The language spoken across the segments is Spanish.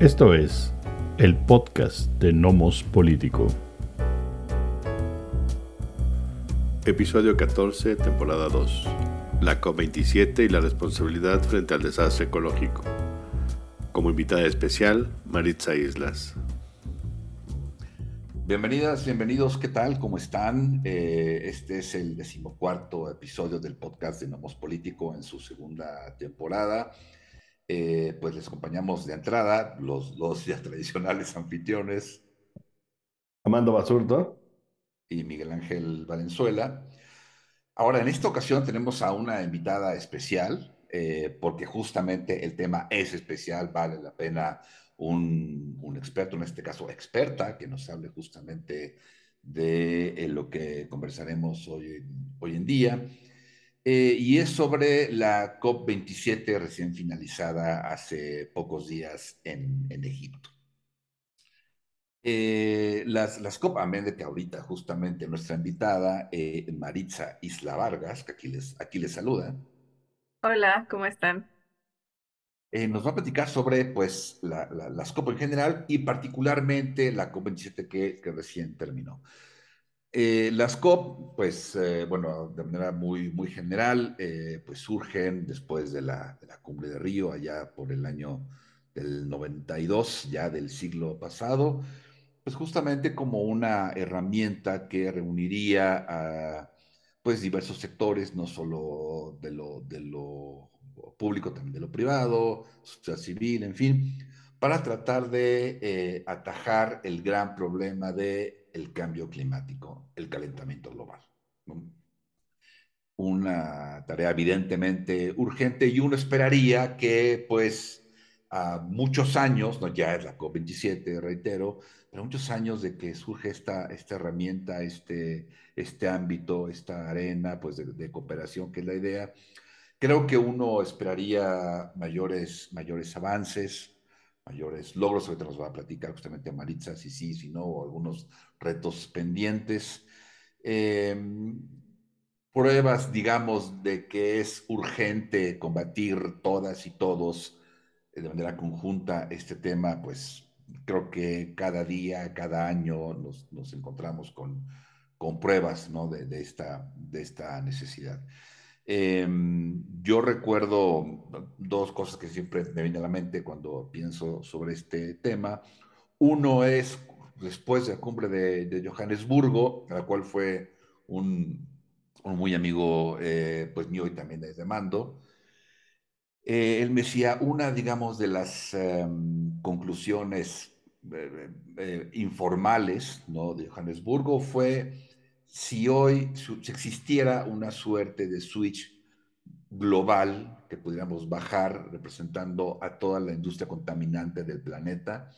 Esto es el podcast de Nomos Político. Episodio 14, temporada 2. La COP27 y la responsabilidad frente al desastre ecológico. Como invitada especial, Maritza Islas. Bienvenidas, bienvenidos, ¿qué tal? ¿Cómo están? Eh, este es el decimocuarto episodio del podcast de Nomos Político en su segunda temporada. Eh, pues les acompañamos de entrada los dos ya tradicionales anfitriones. Amando Basurto. Y Miguel Ángel Valenzuela. Ahora, en esta ocasión tenemos a una invitada especial, eh, porque justamente el tema es especial, vale la pena un, un, experto, en este caso experta, que nos hable justamente de eh, lo que conversaremos hoy, hoy en día. Eh, y es sobre la COP27 recién finalizada hace pocos días en, en Egipto. Eh, las, las COP, amén de que ahorita justamente nuestra invitada, eh, Maritza Isla Vargas, que aquí les, aquí les saluda. Hola, ¿cómo están? Eh, nos va a platicar sobre pues, la, la, las COP en general y particularmente la COP27 que, que recién terminó. Eh, las COP, pues, eh, bueno, de manera muy, muy general, eh, pues surgen después de la, de la, cumbre de Río, allá por el año del 92, ya del siglo pasado, pues justamente como una herramienta que reuniría a pues diversos sectores, no solo de lo, de lo público, también de lo privado, sociedad civil, en fin, para tratar de atajar el gran problema de el cambio climático, el calentamiento global. ¿no? Una tarea evidentemente urgente y uno esperaría que pues a muchos años, no ya es la COP27, reitero, pero muchos años de que surge esta, esta herramienta, este, este ámbito, esta arena pues de, de cooperación que es la idea, creo que uno esperaría mayores, mayores avances, mayores logros. Ahorita nos va a platicar justamente Maritza si sí, si no, o algunos retos pendientes. Eh, pruebas, digamos, de que es urgente combatir todas y todos de manera conjunta este tema, pues creo que cada día, cada año nos, nos encontramos con, con pruebas ¿no? de, esta, de esta necesidad. Eh, yo recuerdo dos cosas que siempre me vienen a la mente cuando pienso sobre este tema. Uno es después de la cumbre de, de Johannesburgo, la cual fue un, muy amigo eh, pues mío y también desde Mando. Eh, él me decía, una, digamos, de las eh, conclusiones informales ¿no? de Johannesburgo fue si hoy si existiera una suerte de switch global que pudiéramos bajar representando a toda la industria contaminante del planeta,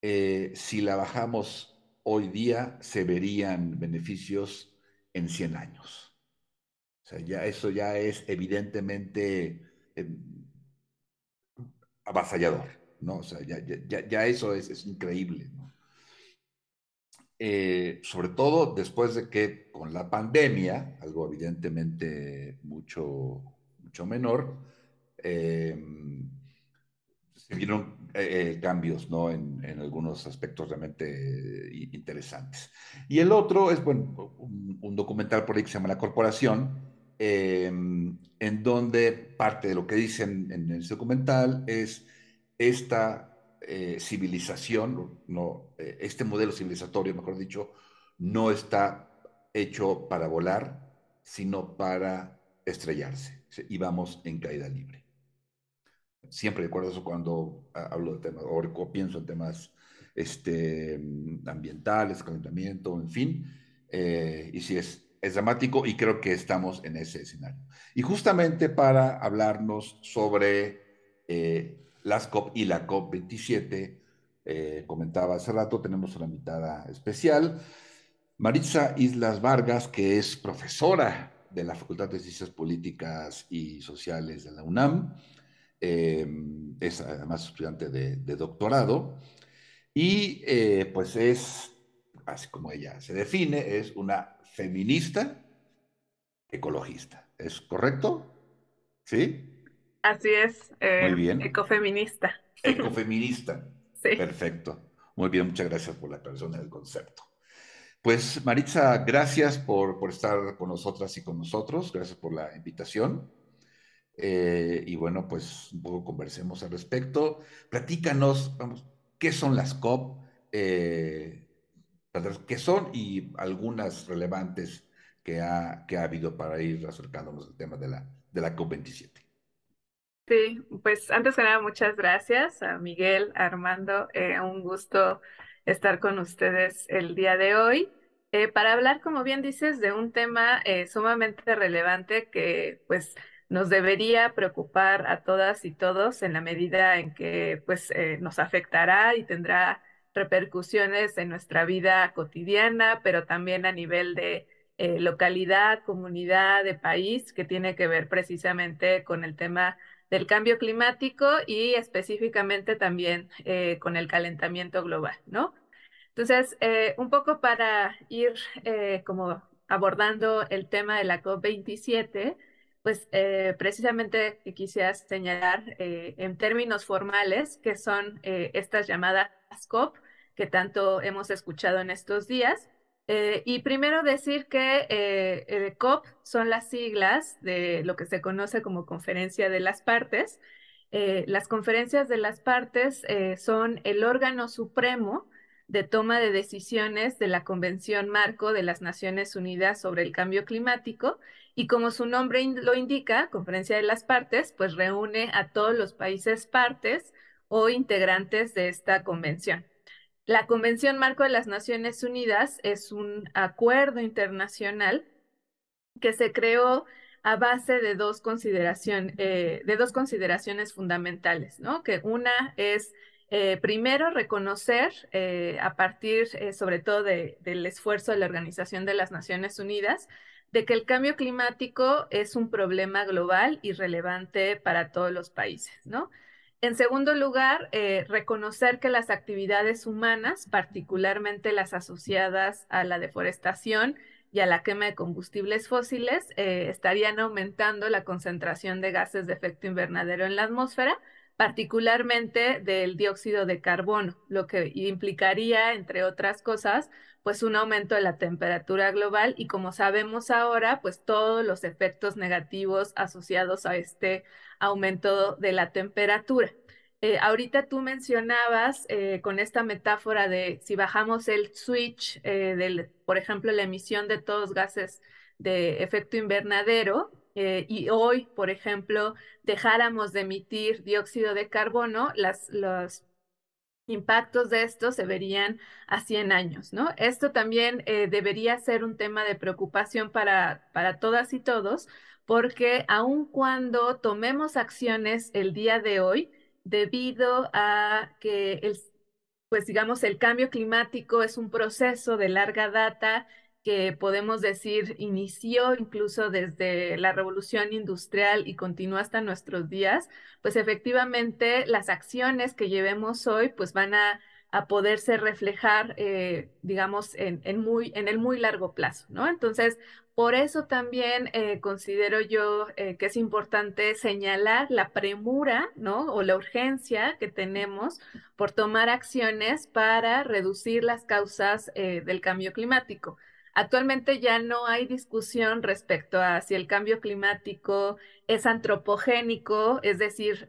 eh, si la bajamos hoy día, se verían beneficios en 100 años. O sea, ya eso ya es evidentemente eh, avasallador, ¿no? O sea, ya, ya, ya eso es, es increíble, ¿no? Eh, sobre todo después de que con la pandemia, algo evidentemente mucho, mucho menor, eh, se vieron eh, cambios ¿no? en, algunos aspectos realmente interesantes. Y el otro es bueno, un, un documental por ahí que se llama La Corporación, en donde parte de lo que dicen en ese documental es esta eh, civilización, eh, este modelo civilizatorio, mejor dicho, no está hecho para volar, sino para estrellarse. Y vamos en caída libre. Siempre recuerdo eso cuando hablo de temas, o pienso en temas este, ambientales, calentamiento, en fin. Eh, y es, es dramático y creo que estamos en ese escenario. Y justamente para hablarnos sobre eh, las COP y la COP27. Eh, comentaba hace rato, tenemos una invitada especial, Maritza Islas Vargas, que es profesora de la Facultad de Ciencias Políticas y Sociales de la UNAM, eh, es además estudiante de, de doctorado, y eh, pues es, así como ella se define, es una feminista ecologista. ¿Es correcto? ¿Sí? Así es, eh, Muy bien. ecofeminista. Ecofeminista. Sí. Perfecto. Muy bien, muchas gracias por la aclaración del concepto. Pues Maritza, gracias por, por, estar con nosotras y con nosotros, gracias por la invitación. Eh, y bueno, pues un poco conversemos al respecto. Platícanos, vamos, ¿qué son las COP? Eh, ¿Qué son? Y algunas relevantes que ha, que ha habido para ir acercándonos al tema de la, de la COP27. Sí, pues antes que nada, muchas gracias a Miguel, Armando, eh, un gusto estar con ustedes el día de hoy eh, para hablar, como bien dices, de un tema eh, sumamente relevante que pues nos debería preocupar a todas y todos en la medida en que pues nos afectará y tendrá repercusiones en nuestra vida cotidiana, pero también a nivel de localidad, comunidad, de país, que tiene que ver precisamente con el tema del cambio climático y específicamente también eh, con el calentamiento global, ¿no? Entonces, eh, un poco para ir eh, como abordando el tema de la COP27, pues precisamente quisiera señalar en términos formales que son estas llamadas COP que tanto hemos escuchado en estos días. Eh, y primero decir que eh, COP son las siglas de lo que se conoce como Conferencia de las Partes. Eh, las conferencias de las partes son el órgano supremo de toma de decisiones de la Convención Marco de las Naciones Unidas sobre el Cambio Climático y como su nombre lo indica, Conferencia de las Partes, pues reúne a todos los países partes o integrantes de esta convención. La Convención Marco de las Naciones Unidas es un acuerdo internacional que se creó a base de dos, consideración, eh, de dos consideraciones fundamentales, ¿no? Que una es, eh, primero, reconocer eh, a partir, sobre todo, del esfuerzo de la Organización de las Naciones Unidas, de que el cambio climático es un problema global y relevante para todos los países, ¿no? En segundo lugar, eh, reconocer que las actividades humanas, particularmente las asociadas a la deforestación y a la quema de combustibles fósiles, eh, estarían aumentando la concentración de gases de efecto invernadero en la atmósfera, particularmente del dióxido de carbono, lo que implicaría, entre otras cosas, pues un aumento de la temperatura global y como sabemos ahora, pues todos los efectos negativos asociados a este aumento de la temperatura. Eh, ahorita tú mencionabas eh, con esta metáfora de si bajamos el switch eh, del, por ejemplo, la emisión de todos gases de efecto invernadero y hoy, por ejemplo, dejáramos de emitir dióxido de carbono, las, los impactos de esto se verían a 100 años, ¿no? Esto también debería ser un tema de preocupación para, para todas y todos, porque aun cuando tomemos acciones el día de hoy, debido a que el, pues digamos, el cambio climático es un proceso de larga data que podemos decir inició incluso desde la revolución industrial y continúa hasta nuestros días, pues efectivamente las acciones que llevemos hoy pues van a, a poderse reflejar, eh, digamos, en, el muy largo plazo, ¿no? Entonces, por eso también eh, considero yo eh, que es importante señalar la premura, ¿no? O la urgencia que tenemos por tomar acciones para reducir las causas del cambio climático. Actualmente ya no hay discusión respecto a si el cambio climático es antropogénico, es decir,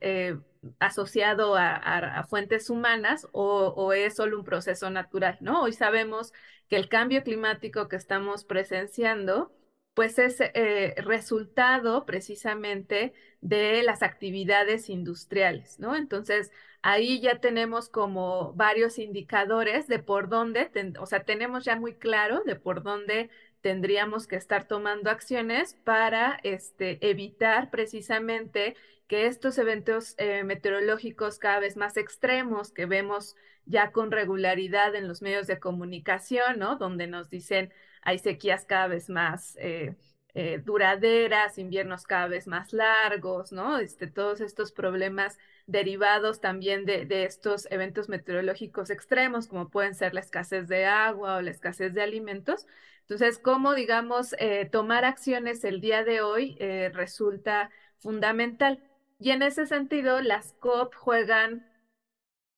asociado a, fuentes humanas o, es solo un proceso natural, ¿no? Hoy sabemos que el cambio climático que estamos presenciando pues es eh, resultado precisamente de las actividades industriales, ¿no? Entonces, ahí ya tenemos como varios indicadores de por dónde, o sea, tenemos ya muy claro de por dónde tendríamos que estar tomando acciones para este, evitar precisamente que estos eventos eh, meteorológicos cada vez más extremos que vemos ya con regularidad en los medios de comunicación, ¿no? Donde nos dicen hay sequías cada vez más eh, eh, duraderas, inviernos cada vez más largos, ¿no? Este, todos estos problemas derivados también de, estos eventos meteorológicos extremos, como pueden ser la escasez de agua o la escasez de alimentos. Entonces, cómo, digamos, tomar acciones el día de hoy resulta fundamental. Y en ese sentido, las COP juegan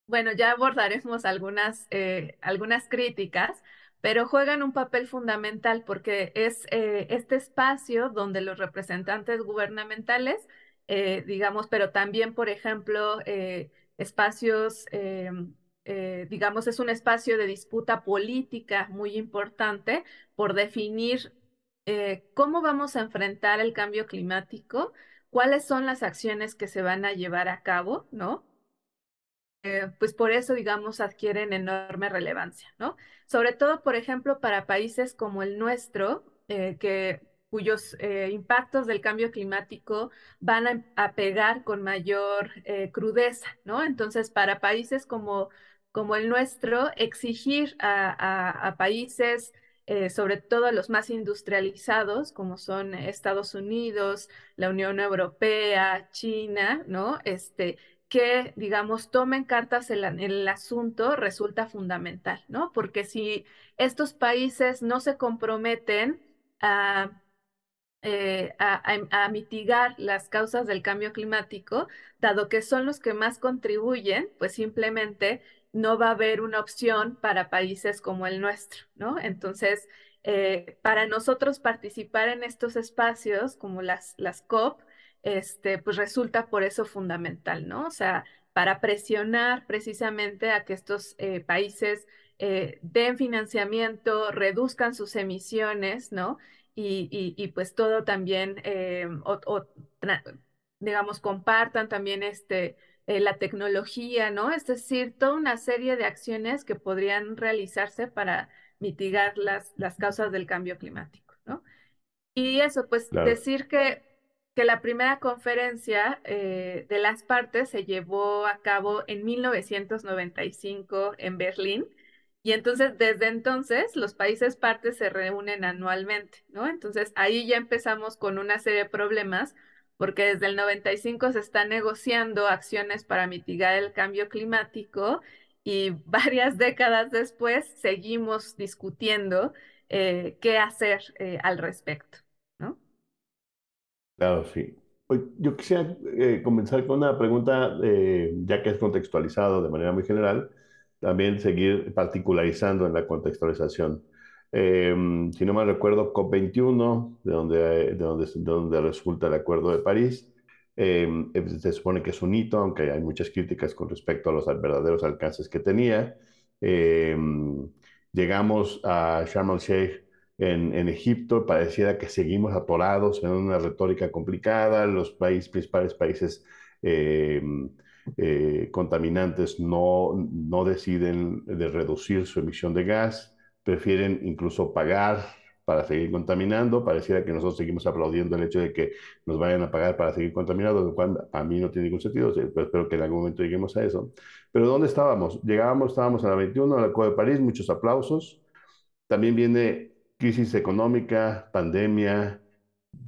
Bueno, ya abordaremos algunas, eh, algunas críticas, pero juegan un papel fundamental porque es eh, este espacio donde los representantes gubernamentales, eh, digamos, pero también, por ejemplo, espacios, digamos, es un espacio de disputa política muy importante por definir cómo vamos a enfrentar el cambio climático, cuáles son las acciones que se van a llevar a cabo, ¿no? Eh, pues por eso, digamos, adquieren enorme relevancia, ¿no? Sobre todo, por ejemplo, para países como el nuestro, eh, que, cuyos eh, impactos del cambio climático van a, pegar con mayor crudeza, ¿no? Entonces, para países como, como el nuestro, exigir a países, sobre todo a los más industrializados, como son Estados Unidos, la Unión Europea, China, ¿no? Este, que, digamos, tomen cartas en, el asunto resulta fundamental, ¿no? Porque si estos países no se comprometen eh, a, a, mitigar las causas del cambio climático, dado que son los que más contribuyen, pues simplemente no va a haber una opción para países como el nuestro, ¿no? Entonces, eh, para nosotros participar en estos espacios como las, las COP, este, pues resulta por eso fundamental, ¿no? O sea, para presionar precisamente a que estos eh, países eh, den financiamiento, reduzcan sus emisiones, ¿no? Y, pues todo también, o, digamos, compartan también este, la tecnología, ¿no? Es decir, toda una serie de acciones que podrían realizarse para mitigar las, las causas del cambio climático, ¿no? Y eso, pues decir que que la primera conferencia eh, de las partes se llevó a cabo en 1995 en Berlín. Y entonces, desde entonces, los países partes se reúnen anualmente, ¿no? Entonces, ahí ya empezamos con una serie de problemas, porque desde el 95 se están negociando acciones para mitigar el cambio climático y varias décadas después seguimos discutiendo eh, qué hacer eh, al respecto. Claro, sí. Yo quisiera eh, comenzar con una pregunta, ya que es contextualizado de manera muy general, también seguir particularizando en la contextualización. Em, si no me recuerdo, COP21, de donde, de donde, de donde resulta el Acuerdo de París, em, se supone que es un hito, aunque hay muchas críticas con respecto a los verdaderos alcances que tenía. Em, llegamos a Sharm el-Sheikh en, Egipto, pareciera que seguimos atorados en una retórica complicada, los países, principales países eh, contaminantes no, no deciden de reducir su emisión de gas, prefieren incluso pagar para seguir contaminando. Pareciera que nosotros seguimos aplaudiendo el hecho de que nos vayan a pagar para seguir contaminando, lo cual a mí no tiene ningún sentido, pero espero que en algún momento lleguemos a eso. Pero ¿dónde estábamos? Llegábamos, estábamos en la 21, en la Acuerdo de París, muchos aplausos. También viene crisis económica, pandemia.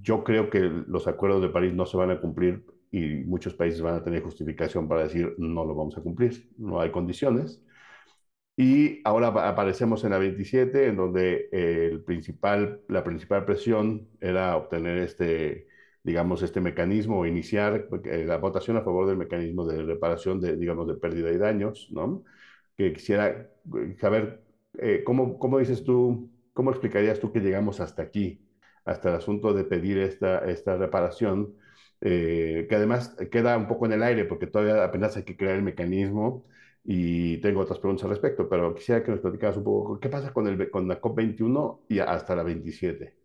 Yo creo que los acuerdos de París no se van a cumplir y muchos países van a tener justificación para decir no lo vamos a cumplir, no hay condiciones. Y ahora aparecemos en la 27, en donde el principal, la principal presión era obtener este, digamos, este mecanismo iniciar eh, la votación a favor del mecanismo de reparación de, digamos, de pérdida y daños, ¿no? Que quisiera eh, saber eh, cómo, cómo dices tú, ¿Cómo explicarías tú que llegamos hasta aquí, hasta el asunto de pedir esta, esta reparación, eh, que además queda un poco en el aire porque todavía apenas hay que crear el mecanismo y tengo otras preguntas al respecto, pero quisiera que nos platicaras un poco qué pasa con, el, con la COP21 y hasta la 27.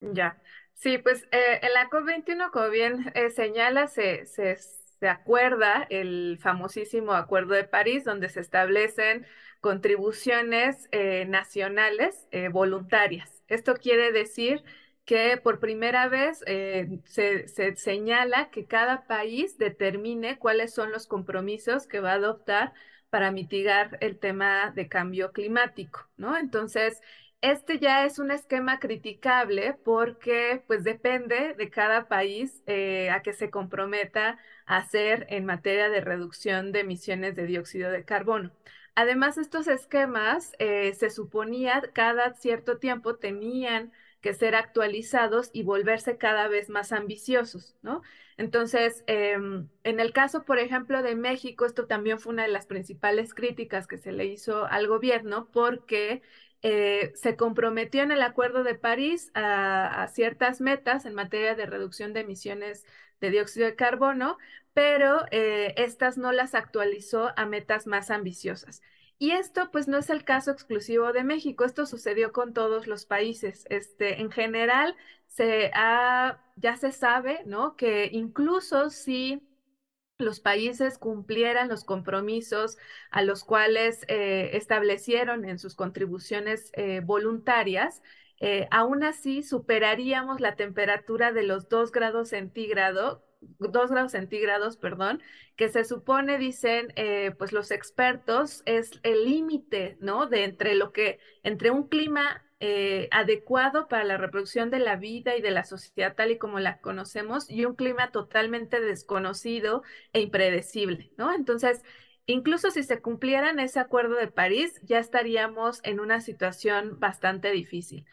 Ya, sí, pues eh, en la COP21, como bien eh, señala, se, se, se acuerda el famosísimo Acuerdo de París, donde se establecen contribuciones eh, nacionales eh, voluntarias. Esto quiere decir que por primera vez eh, se, señala que cada país determine cuáles son los compromisos que va a adoptar para mitigar el tema de cambio climático, ¿no? Entonces, este ya es un esquema criticable porque pues depende de cada país a que se comprometa a hacer en materia de reducción de emisiones de dióxido de carbono. Además, estos esquemas eh, se suponía cada cierto tiempo tenían que ser actualizados y volverse cada vez más ambiciosos, ¿no? Entonces, em, en el caso, por ejemplo, de México, esto también fue una de las principales críticas que se le hizo al gobierno porque eh, se comprometió en el Acuerdo de París a, ciertas metas en materia de reducción de emisiones de dióxido de carbono, pero eh, estas no las actualizó a metas más ambiciosas. Y esto pues no es el caso exclusivo de México, esto sucedió con todos los países. Este, en general, se ya se sabe, ¿no? Que incluso si los países cumplieran los compromisos a los cuales eh, establecieron en sus contribuciones eh, voluntarias, eh, aún así superaríamos la temperatura de los 2 grados centígrados 2 grados centígrados, perdón, que se supone, dicen, eh, pues los expertos, es el límite, ¿no? De entre lo que, entre un clima eh, adecuado para la reproducción de la vida y de la sociedad tal y como la conocemos y un clima totalmente desconocido e impredecible, ¿no? Entonces, incluso si se cumplieran ese acuerdo de París, ya estaríamos en una situación bastante difícil.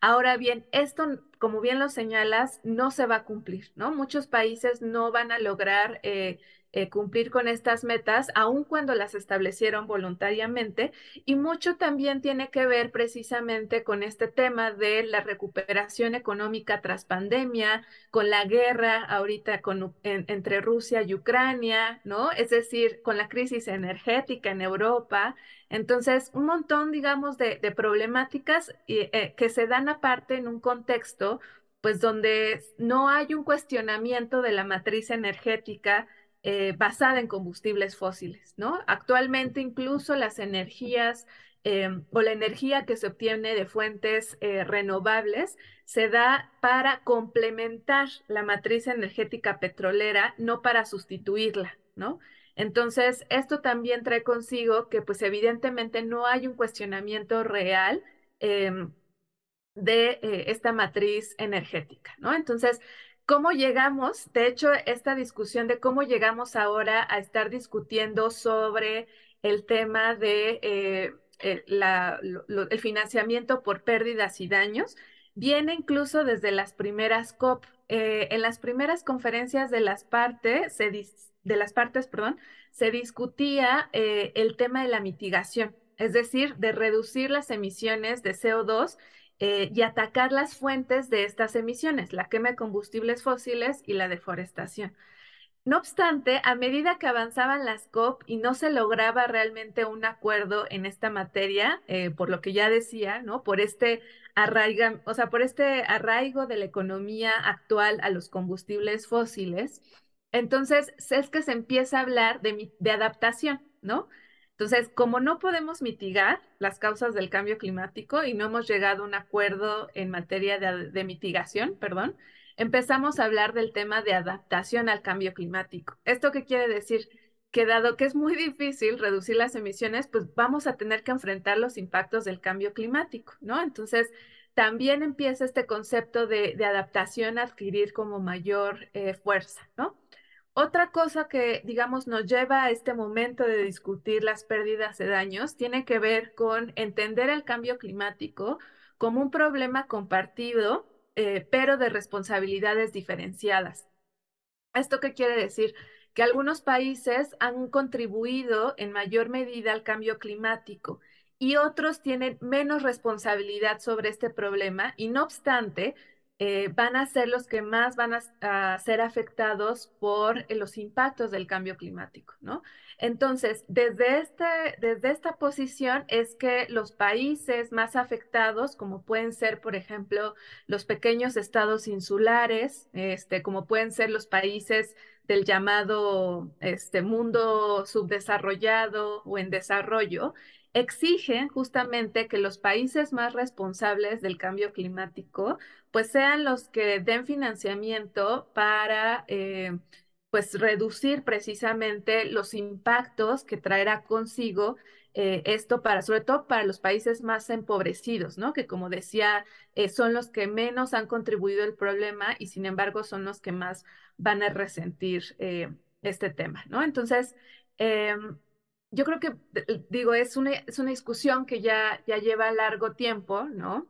Ahora bien, esto, como bien lo señalas, no se va a cumplir, ¿no? Muchos países no van a lograr eh, eh, cumplir con estas metas, aun cuando las establecieron voluntariamente. Y mucho también tiene que ver precisamente con este tema de la recuperación económica tras pandemia, con la guerra ahorita entre Rusia y Ucrania, ¿no? Es decir, con la crisis energética en Europa. Entonces, un montón, digamos, de, problemáticas eh, que se dan aparte en un contexto pues donde no hay un cuestionamiento de la matriz energética eh, basada en combustibles fósiles, ¿no? Actualmente incluso las energías em, o la energía que se obtiene de fuentes eh, renovables se da para complementar la matriz energética petrolera, no para sustituirla, ¿no? Entonces, esto también trae consigo que, pues, evidentemente no hay un cuestionamiento real em, de eh, esta matriz energética, ¿no? Entonces, ¿Cómo llegamos? De hecho, esta discusión de cómo llegamos ahora a estar discutiendo sobre el tema de eh, el, financiamiento por pérdidas y daños viene incluso desde las primeras COP. Eh, en las primeras conferencias de las partes, se de las partes, perdón, se discutía eh, el tema de la mitigación, es decir, de reducir las emisiones de CO2 eh, y atacar las fuentes de estas emisiones, la quema de combustibles fósiles y la deforestación. No obstante, a medida que avanzaban las COP y no se lograba realmente un acuerdo en esta materia, eh, por lo que ya decía, ¿no? Por este arraiga, o sea, por este arraigo de la economía actual a los combustibles fósiles, entonces es que se empieza a hablar de, de adaptación, ¿no? Entonces, como no podemos mitigar las causas del cambio climático y no hemos llegado a un acuerdo en materia de, mitigación, perdón, empezamos a hablar del tema de adaptación al cambio climático. ¿Esto qué quiere decir? Que dado que es muy difícil reducir las emisiones, pues vamos a tener que enfrentar los impactos del cambio climático, ¿no? Entonces, también empieza este concepto de, adaptación a adquirir como mayor eh, fuerza, ¿no? Otra cosa que, digamos, nos lleva a este momento de discutir las pérdidas de daños tiene que ver con entender el cambio climático como un problema compartido, eh, pero de responsabilidades diferenciadas. ¿Esto qué quiere decir? Que algunos países han contribuido en mayor medida al cambio climático y otros tienen menos responsabilidad sobre este problema y no obstante, eh, van a ser los que más van a, ser afectados por eh, los impactos del cambio climático, ¿no? Entonces, desde, este, desde esta posición es que los países más afectados, como pueden ser, por ejemplo, los pequeños estados insulares, este, como pueden ser los países del llamado este, mundo subdesarrollado o en desarrollo, exigen justamente que los países más responsables del cambio climático pues sean los que den financiamiento para eh, pues reducir precisamente los impactos que traerá consigo eh, esto para, sobre todo para los países más empobrecidos, ¿no? Que como decía, eh, son los que menos han contribuido al problema y sin embargo son los que más van a resentir este tema, ¿no? Entonces, em, yo creo que, digo, es una, es una discusión que ya, ya lleva largo tiempo, ¿no?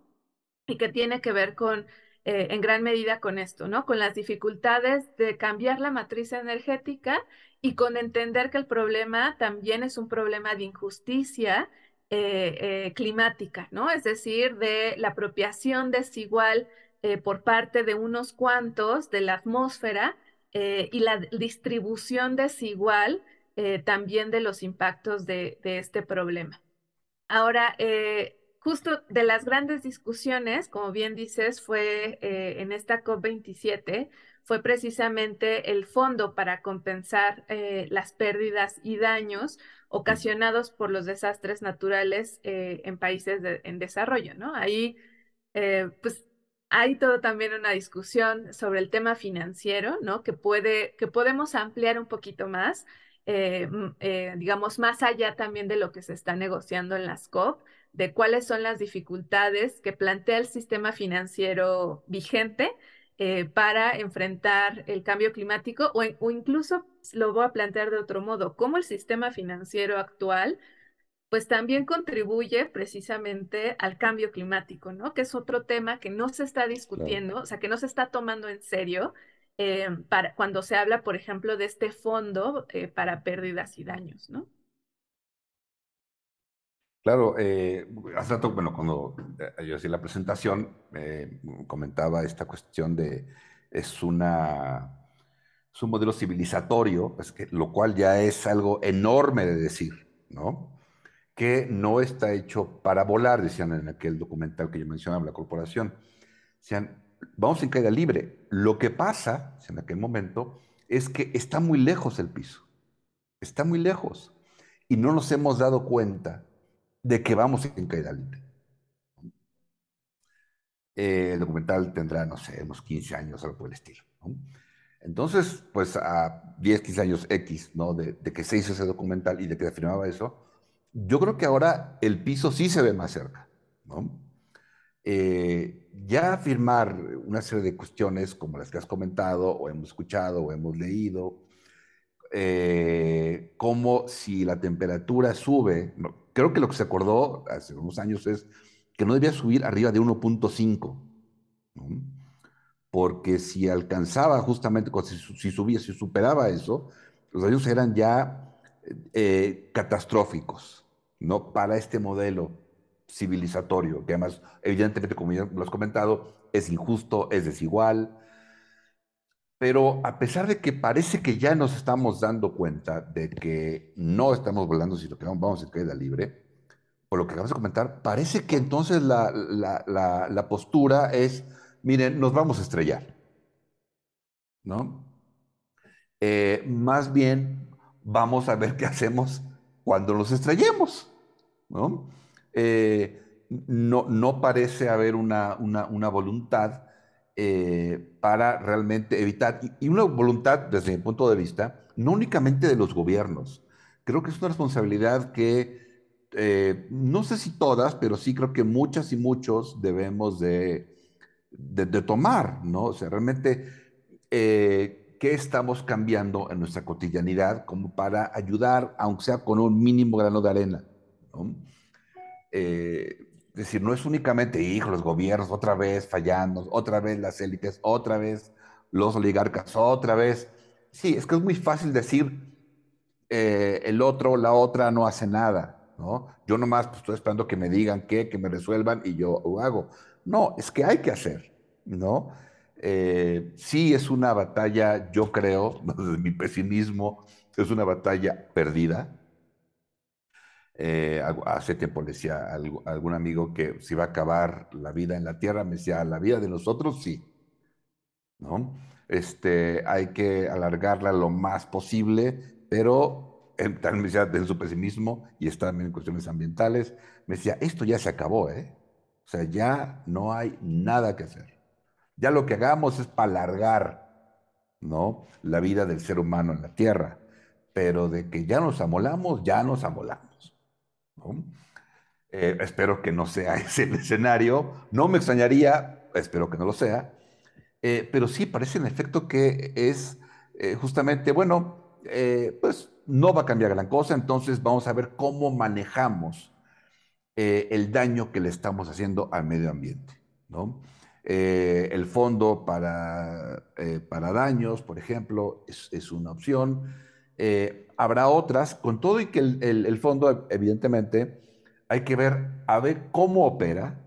y que tiene que ver con, eh, en gran medida con esto, ¿no? Con las dificultades de cambiar la matriz energética y con entender que el problema también es un problema de injusticia eh, climática, ¿no? Es decir, de la apropiación desigual por parte de unos cuantos de la atmósfera y la distribución desigual también de los impactos de, de este problema. Ahora, eh, justo de las grandes discusiones, como bien dices, fue eh, en esta COP27, fue precisamente el fondo para compensar eh, las pérdidas y daños ocasionados por los desastres naturales en países en desarrollo, ¿no? Ahí, pues, hay todo también una discusión sobre el tema financiero, ¿no? Que puede, que podemos ampliar un poquito más. Eh, eh, digamos, más allá también de lo que se está negociando en las COP, de cuáles son las dificultades que plantea el sistema financiero vigente eh, para enfrentar el cambio climático o, o, incluso lo voy a plantear de otro modo, cómo el sistema financiero actual pues también contribuye precisamente al cambio climático, ¿no? Que es otro tema que no se está discutiendo, o sea, que no se está tomando en serio eh, cuando se habla, por ejemplo, de este fondo eh, para pérdidas y daños, ¿no? Claro, eh, hace rato, bueno, cuando yo hacía la presentación, comentaba esta cuestión de, es una, es un modelo civilizatorio, lo cual ya es algo enorme de decir, ¿no? Que no está hecho para volar, decían en aquel documental que yo mencionaba, la corporación. Decían, vamos en caída libre. Lo que pasa en aquel momento es que está muy lejos el piso. Está muy lejos. Y no nos hemos dado cuenta de que vamos en caída libre. Eh, el documental tendrá, no sé, unos 15 años, algo por el estilo. Entonces, pues a 10, 15 años X, ¿no? De, de, que se hizo ese documental y de que afirmaba eso, yo creo que ahora el piso sí se ve más cerca, ¿no? Eh, ya afirmar una serie de cuestiones como las que has comentado o hemos escuchado o hemos leído, eh, como si la temperatura sube, creo que lo que se acordó hace unos años es que no debía subir arriba de 1.5, porque si alcanzaba justamente, si, subía, si superaba eso, los daños eran ya eh, catastróficos, ¿no? Para este modelo civilizatorio, que además, evidentemente, como ya lo has comentado, es injusto, es desigual. Pero a pesar de que parece que ya nos estamos dando cuenta de que no estamos volando, sino que vamos en caída libre, por lo que acabas de comentar, parece que entonces la, la, la, postura es, miren, nos vamos a estrellar, ¿no? Eh, más bien, vamos a ver qué hacemos cuando nos estrellemos, ¿no? Eh, no, parece haber una, voluntad eh, para realmente evitar, y, una voluntad desde mi punto de vista, no únicamente de los gobiernos, creo que es una responsabilidad que eh, no sé si todas, pero sí creo que muchas y muchos debemos de, de, tomar, ¿no? O sea, realmente, ¿qué estamos cambiando en nuestra cotidianidad como para ayudar, aunque sea con un mínimo grano de arena? ¿no? Eh, decir, no es únicamente, hijo, los gobiernos otra vez fallando, otra vez las élites, otra vez los oligarcas, otra vez. Sí, es que es muy fácil decir, eh, el otro, la otra no hace nada, ¿no? Yo nomás pues, estoy esperando que me digan qué, que me resuelvan y yo hago. No, es que hay que hacer, ¿no? Eh, sí es una batalla, yo creo, mi pesimismo, es una batalla perdida, eh, hace tiempo le decía a algún amigo que si va a acabar la vida en la tierra, me decía, la vida de nosotros sí. ¿No? Este, hay que alargarla lo más posible, pero también me decía de su pesimismo y está también en cuestiones ambientales, me decía, esto ya se acabó, ¿eh? O sea, ya no hay nada que hacer. Ya lo que hagamos es para alargar, ¿no? La vida del ser humano en la tierra. Pero de que ya nos amolamos, ya nos amolamos. Eh, espero que no sea ese el escenario. No me extrañaría, espero que no lo sea. Eh, pero sí parece en efecto que es eh, justamente, bueno, pues no va a cambiar gran cosa, entonces vamos a ver cómo manejamos el daño que le estamos haciendo al medio ambiente. el fondo para, para, daños, por ejemplo, es, una opción. Habrá otras, con todo y que el, el, fondo, evidentemente, hay que ver a ver cómo opera,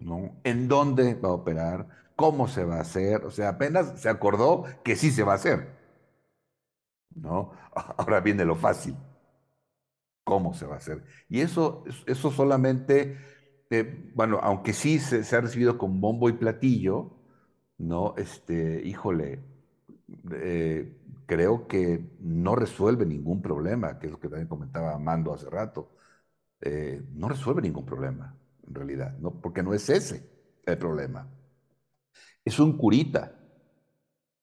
¿no? En dónde va a operar, cómo se va a hacer. O sea, apenas se acordó que sí se va a hacer. ¿No? Ahora viene lo fácil. ¿Cómo se va a hacer? Y eso, eso solamente, eh, bueno, aunque sí se, se, ha recibido con bombo y platillo, ¿no? Este, híjole, eh, creo que no resuelve ningún problema, que es lo que también comentaba Amando hace rato. Eh, no resuelve ningún problema, en realidad, ¿no? porque no es ese el problema. Es un curita,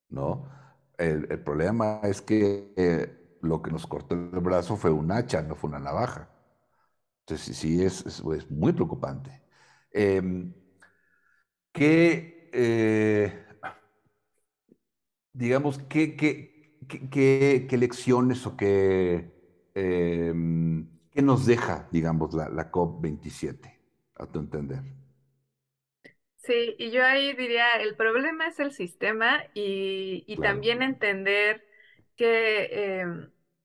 ¿no? El, el problema es que eh, lo que nos cortó el brazo fue un hacha, no fue una navaja. Entonces, sí, es, es, es muy preocupante. Eh, ¿Qué, eh, digamos, qué, qué, qué, qué, lecciones o qué, eh, qué nos deja, digamos, la, la COP27, a tu entender? Sí, y yo ahí diría, el problema es el sistema y, y Claro. también entender que, eh,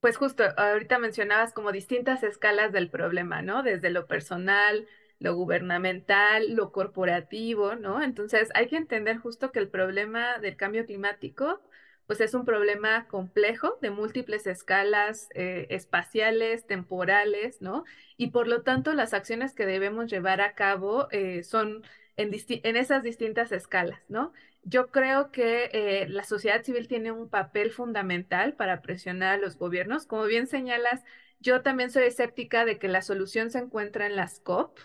pues justo ahorita mencionabas como distintas escalas del problema, ¿no? Desde lo personal, lo gubernamental, lo corporativo, ¿no? Entonces hay que entender justo que el problema del cambio climático, pues es un problema complejo de múltiples escalas eh, espaciales, temporales, ¿no? Y por lo tanto las acciones que debemos llevar a cabo eh, son en, esas distintas escalas, ¿no? Yo creo que eh, la sociedad civil tiene un papel fundamental para presionar a los gobiernos. Como bien señalas, yo también soy escéptica de que la solución se encuentra en las COP,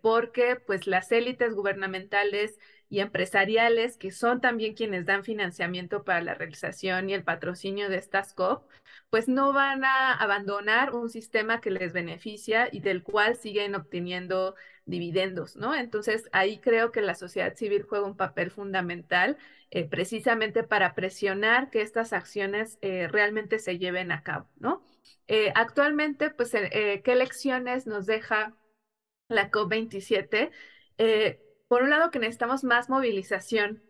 porque pues las élites gubernamentales y empresariales, que son también quienes dan financiamiento para la realización y el patrocinio de estas COP, pues no van a abandonar un sistema que les beneficia y del cual siguen obteniendo dividendos, ¿no? Entonces, ahí creo que la sociedad civil juega un papel fundamental eh, precisamente para presionar que estas acciones eh, realmente se lleven a cabo, ¿no? Eh, actualmente, pues, ¿qué lecciones nos deja la COP27? Por un lado, que necesitamos más movilización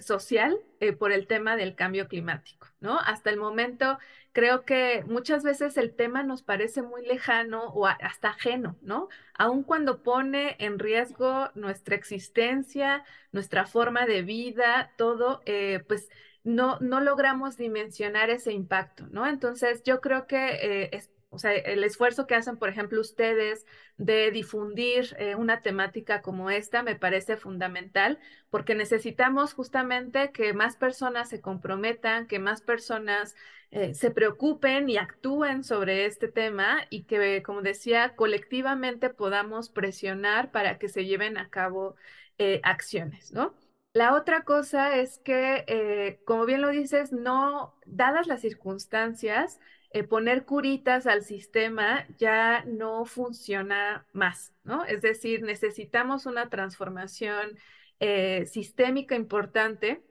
social por el tema del cambio climático, ¿no? Hasta el momento, creo que muchas veces el tema nos parece muy lejano o hasta ajeno, ¿no? Aun cuando pone en riesgo nuestra existencia, nuestra forma de vida, todo, eh, pues no, no logramos dimensionar ese impacto, ¿no? Entonces, yo creo que eh, es, o sea, el esfuerzo que hacen, por ejemplo, ustedes de difundir eh, una temática como esta me parece fundamental porque necesitamos justamente que más personas se comprometan, que más personas eh, se preocupen y actúen sobre este tema y que, como decía, colectivamente podamos presionar para que se lleven a cabo eh, acciones, ¿no? La otra cosa es que, como bien lo dices, no, dadas las circunstancias, eh, poner curitas al sistema ya no funciona más, ¿no? Es decir, necesitamos una transformación eh, sistémica importante.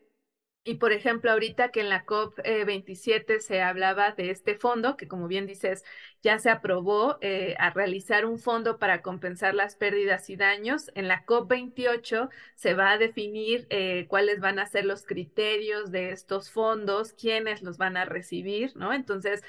Y por ejemplo, ahorita que en la COP27 se hablaba de este fondo, que como bien dices, ya se aprobó eh, a realizar un fondo para compensar las pérdidas y daños. En la COP28 se va a definir eh, cuáles van a ser los criterios de estos fondos, quiénes los van a recibir, ¿no? Entonces,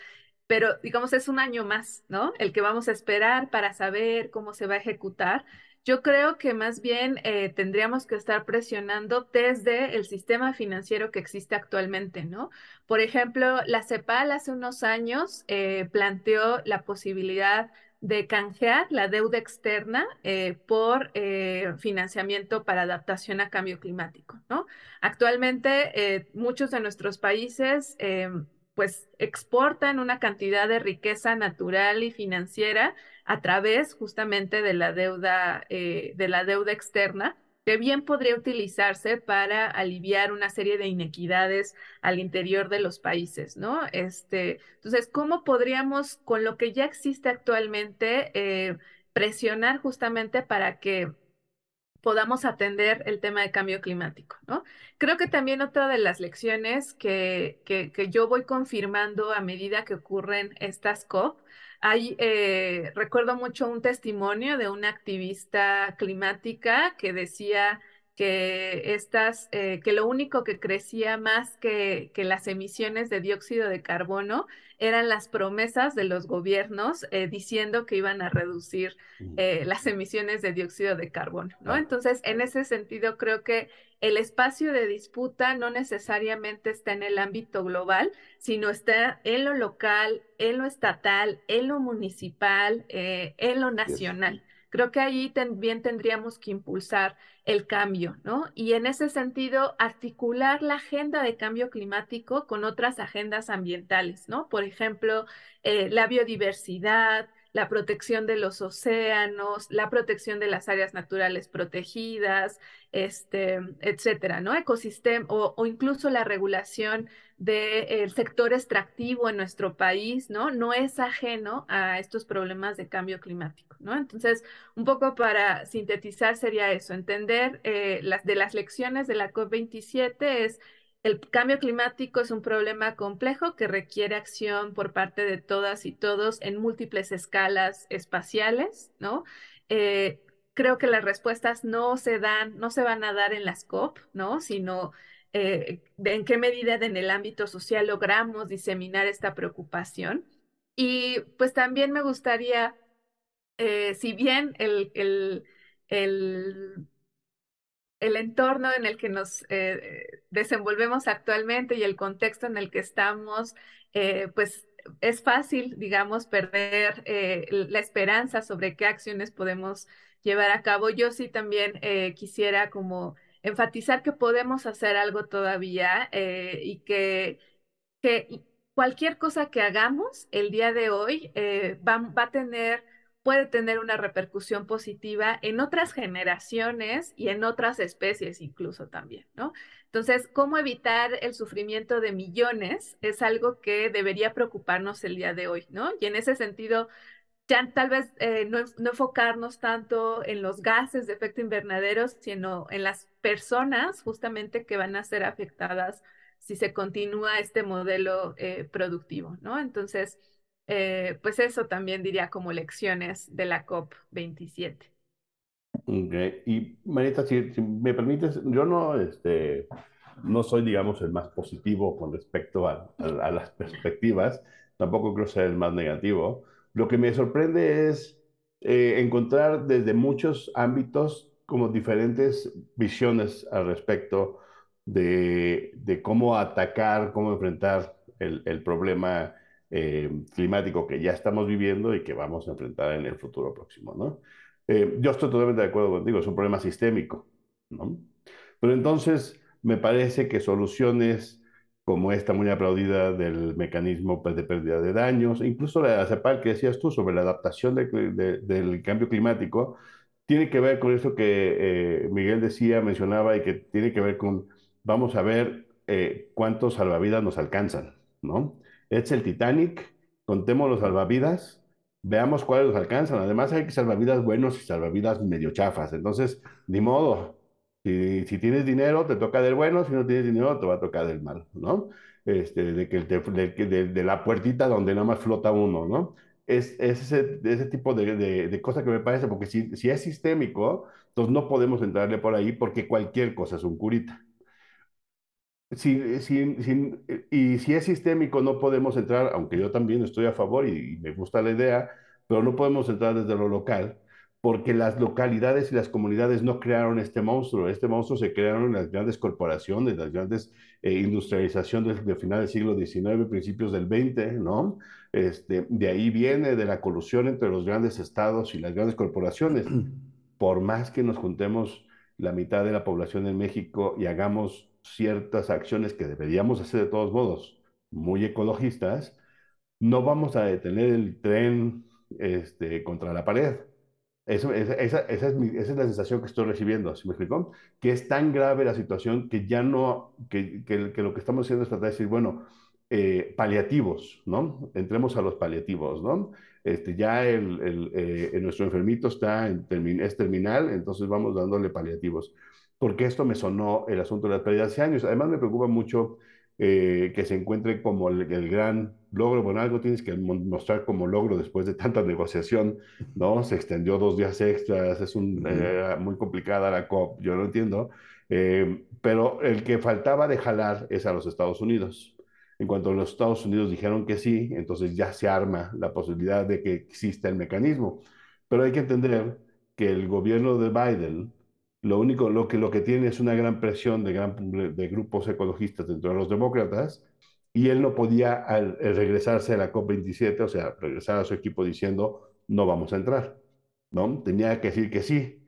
pero digamos es un año más, ¿no? El que vamos a esperar para saber cómo se va a ejecutar. Yo creo que más bien eh, tendríamos que estar presionando desde el sistema financiero que existe actualmente, ¿no? Por ejemplo, la CEPAL hace unos años eh, planteó la posibilidad de canjear la deuda externa eh, por financiamiento para adaptación a cambio climático, ¿no? Actualmente, muchos de nuestros países pues exportan una cantidad de riqueza natural y financiera a través justamente de la deuda, eh, de la deuda externa, que bien podría utilizarse para aliviar una serie de inequidades al interior de los países, ¿no? Este, entonces, ¿cómo podríamos, con lo que ya existe actualmente, eh, presionar justamente para que podamos atender el tema de cambio climático, ¿no? Creo que también otra de las lecciones que, que, yo voy confirmando a medida que ocurren estas COP Hay, eh, recuerdo mucho un testimonio de una activista climática que decía que estas, eh, que lo único que crecía más que, que, las emisiones de dióxido de carbono eran las promesas de los gobiernos eh, diciendo que iban a reducir eh, las emisiones de dióxido de carbono, ¿no? Entonces, en ese sentido, creo que el espacio de disputa no necesariamente está en el ámbito global, sino está en lo local, en lo estatal, en lo municipal, en lo nacional. Creo que allí también tendríamos que impulsar el cambio, ¿no? Y en ese sentido, articular la agenda de cambio climático con otras agendas ambientales, ¿no? Por ejemplo, eh, la biodiversidad, la protección de los océanos, la protección de las áreas naturales protegidas, este, etcétera, ¿no? Ecosistema o, incluso la regulación del sector extractivo en nuestro país, ¿no? No es ajeno a estos problemas de cambio climático, ¿no? Entonces, un poco para sintetizar sería eso, entender eh, las, de las lecciones de la COP27 es el cambio climático es un problema complejo que requiere acción por parte de todas y todos en múltiples escalas espaciales, ¿no? Eh, creo que las respuestas no se dan, no se van a dar en las COP, ¿no? Sino eh, en qué medida en el ámbito social logramos diseminar esta preocupación. Y pues también me gustaría, eh, si bien el, el el entorno en el que nos eh, desenvolvemos actualmente y el contexto en el que estamos, eh, pues es fácil, digamos, perder eh, la esperanza sobre qué acciones podemos llevar a cabo. Yo sí también quisiera como enfatizar que podemos hacer algo todavía y que, que cualquier cosa que hagamos el día de hoy va, va a tener puede tener una repercusión positiva en otras generaciones y en otras especies incluso también, ¿no? Entonces, ¿cómo evitar el sufrimiento de millones? Es algo que debería preocuparnos el día de hoy, ¿no? Y en ese sentido, ya tal vez eh, no, no, enfocarnos tanto en los gases de efecto invernadero, sino en las personas justamente que van a ser afectadas si se continúa este modelo eh, productivo, ¿no? Entonces, eh, pues eso también diría como lecciones de la COP27. Okay. Y Marita, si, me permites, yo no, este, no soy, digamos, el más positivo con respecto a, las perspectivas, tampoco creo ser el más negativo. Lo que me sorprende es eh, encontrar desde muchos ámbitos como diferentes visiones al respecto de, cómo atacar, cómo enfrentar el problema eh, climático que ya estamos viviendo y que vamos a enfrentar en el futuro próximo, ¿no? Eh, yo estoy totalmente de acuerdo contigo, es un problema sistémico, ¿no? Pero entonces me parece que soluciones como esta muy aplaudida del mecanismo de pérdida de daños, incluso la CEPAL que decías tú sobre la adaptación de, de, del cambio climático, tiene que ver con eso que eh, Miguel decía, mencionaba, y que tiene que ver con, vamos a ver eh, cuántos salvavidas nos alcanzan, ¿no? Es el Titanic, contemos los salvavidas, veamos cuáles los alcanzan. Además hay salvavidas buenos y salvavidas medio chafas. Entonces, ni modo. Si, si, tienes dinero, te toca del bueno, si no tienes dinero, te va a tocar del mal, ¿no? Este, de, que, de, de, de la puertita donde nada más flota uno, ¿no? Es, es ese, ese, tipo de, de, cosas que me parece, porque si, si es sistémico, entonces no podemos entrarle por ahí porque cualquier cosa es un curita. Si, si, si, y si es sistémico, no podemos entrar, aunque yo también estoy a favor y, y, me gusta la idea, pero no podemos entrar desde lo local, porque las localidades y las comunidades no crearon este monstruo. Este monstruo se crearon en las grandes corporaciones, las grandes eh, industrialización del, del, final del siglo XIX, principios del XX, ¿no? Este, de ahí viene de la colusión entre los grandes estados y las grandes corporaciones. Por más que nos juntemos la mitad de la población en México y hagamos ciertas acciones que deberíamos hacer de todos modos, muy ecologistas, no vamos a detener el tren este, contra la pared. Eso, esa, esa, es esa, es la sensación que estoy recibiendo, ¿sí me explicó? Que es tan grave la situación que ya no, que, que, lo que estamos haciendo es tratar de decir, bueno, eh, paliativos, ¿no? Entremos a los paliativos, ¿no? Este, ya el, eh, nuestro enfermito está en termin es terminal, entonces vamos dándole paliativos porque esto me sonó el asunto de las pérdidas de años. Además, me preocupa mucho eh, que se encuentre como el, el, gran logro, bueno, algo tienes que mostrar como logro después de tanta negociación, ¿no? Se extendió dos días extras, es un, eh, muy complicada la COP, yo lo entiendo, eh, pero el que faltaba de jalar es a los Estados Unidos. En cuanto los Estados Unidos dijeron que sí, entonces ya se arma la posibilidad de que exista el mecanismo. Pero hay que entender que el gobierno de Biden, lo único, lo que, lo que tiene es una gran presión de, gran, de grupos ecologistas dentro de los demócratas, y él no podía al, regresarse a la COP27, o sea, regresar a su equipo diciendo, no vamos a entrar, ¿no? Tenía que decir que sí,